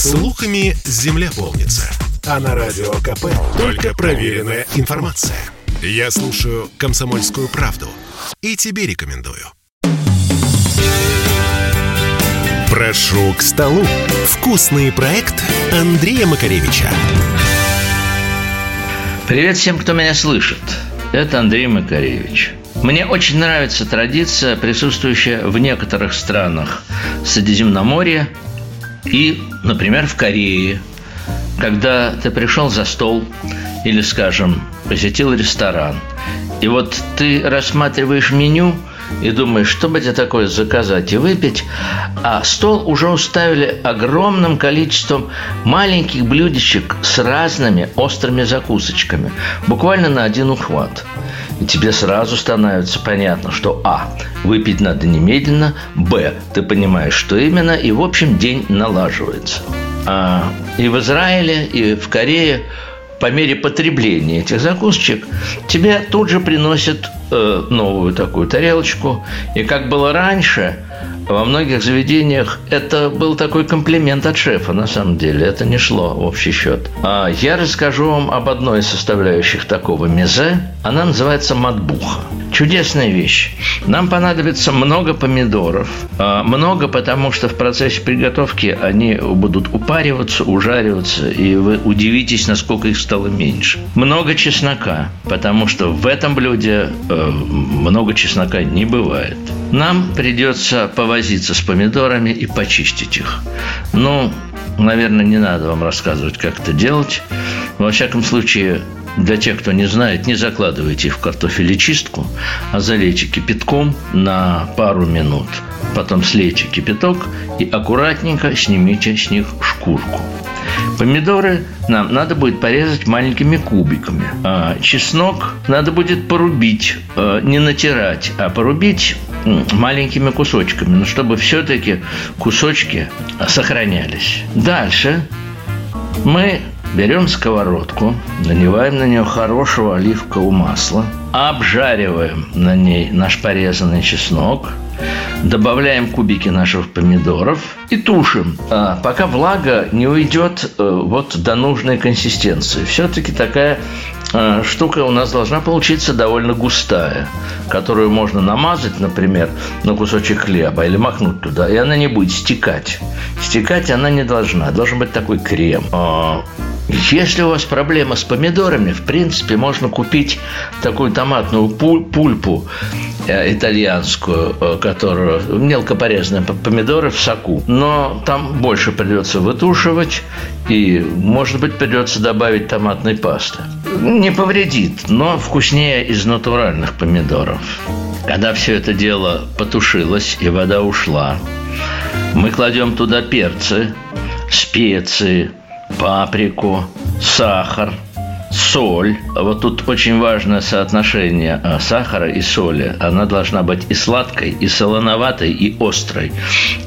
Слухами земля полнится. А на радио КП только проверенная информация. Я слушаю «Комсомольскую правду» и тебе рекомендую. Прошу к столу. Вкусный проект Андрея Макаревича. Привет всем, кто меня слышит. Это Андрей Макаревич. Мне очень нравится традиция, присутствующая в некоторых странах Средиземноморья и, например, в Корее, когда ты пришел за стол или, скажем, посетил ресторан, и вот ты рассматриваешь меню – и думаешь, что бы тебе такое заказать и выпить, а стол уже уставили огромным количеством маленьких блюдечек с разными острыми закусочками, буквально на один ухват. И тебе сразу становится понятно, что А. Выпить надо немедленно, Б. Ты понимаешь, что именно, и в общем день налаживается. А, и в Израиле, и в Корее по мере потребления этих закусочек тебе тут же приносят э, новую такую тарелочку. И как было раньше, во многих заведениях это был такой комплимент от шефа, на самом деле. Это не шло в общий счет. А я расскажу вам об одной из составляющих такого мезе. Она называется матбуха. Чудесная вещь. Нам понадобится много помидоров. А, много, потому что в процессе приготовки они будут упариваться, ужариваться, и вы удивитесь, насколько их стало меньше. Много чеснока, потому что в этом блюде э, много чеснока не бывает. Нам придется повозиться с помидорами и почистить их. Ну, наверное, не надо вам рассказывать, как это делать. Во всяком случае, для тех, кто не знает, не закладывайте их в картофелечистку, а залейте кипятком на пару минут. Потом слейте кипяток и аккуратненько снимите с них шкурку. Помидоры нам надо будет порезать маленькими кубиками. А чеснок надо будет порубить, а, не натирать, а порубить маленькими кусочками, но чтобы все-таки кусочки сохранялись. Дальше мы берем сковородку, наливаем на нее хорошего оливкового масла, обжариваем на ней наш порезанный чеснок – добавляем кубики наших помидоров и тушим, а, пока влага не уйдет э, вот до нужной консистенции. Все-таки такая штука у нас должна получиться довольно густая, которую можно намазать, например, на кусочек хлеба или махнуть туда, и она не будет стекать. Стекать она не должна, должен быть такой крем. А, если у вас проблема с помидорами, в принципе, можно купить такую томатную пульпу э, итальянскую, э, которую мелко порезанные помидоры в соку. Но там больше придется вытушивать, и, может быть, придется добавить томатной пасты. Не повредит, но вкуснее из натуральных помидоров. Когда все это дело потушилось и вода ушла, мы кладем туда перцы, специи, паприку, сахар, соль. Вот тут очень важное соотношение а, сахара и соли. Она должна быть и сладкой, и солоноватой, и острой.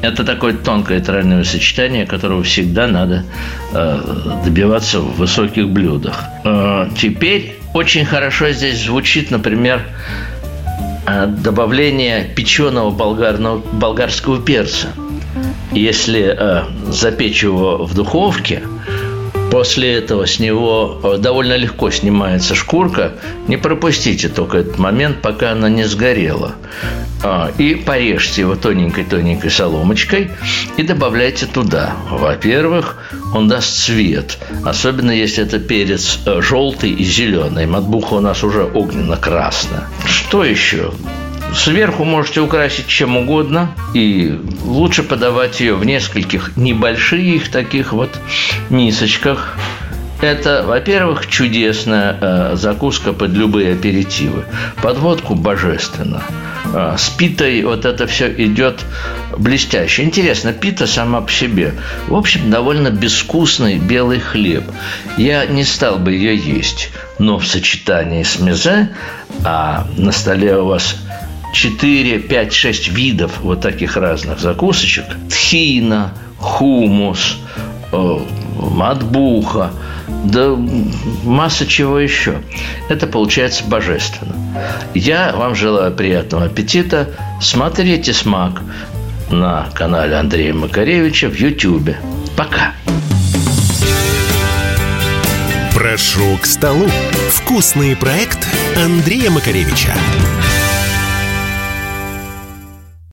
Это такое тонкое тройное сочетание, которого всегда надо а, добиваться в высоких блюдах. А, теперь очень хорошо здесь звучит, например, добавление печеного болгарного, болгарского перца. Если э, запечь его в духовке, После этого с него э, довольно легко снимается шкурка. Не пропустите только этот момент, пока она не сгорела. А, и порежьте его тоненькой-тоненькой соломочкой и добавляйте туда. Во-первых, он даст цвет, особенно если это перец э, желтый и зеленый. Матбуха у нас уже огненно-красная. Что еще? Сверху можете украсить чем угодно, и лучше подавать ее в нескольких небольших таких вот мисочках. Это, во-первых, чудесная э, закуска под любые аперитивы. Под водку божественно. Э, с питой вот это все идет блестяще. Интересно, пита сама по себе. В общем, довольно безвкусный белый хлеб. Я не стал бы ее есть, но в сочетании с мезе, а на столе у вас 4, 5, 6 видов вот таких разных закусочек. Тхина, хумус, э, матбуха, да масса чего еще. Это получается божественно. Я вам желаю приятного аппетита. Смотрите «Смак» на канале Андрея Макаревича в Ютьюбе. Пока! Прошу к столу. Вкусный проект Андрея Макаревича.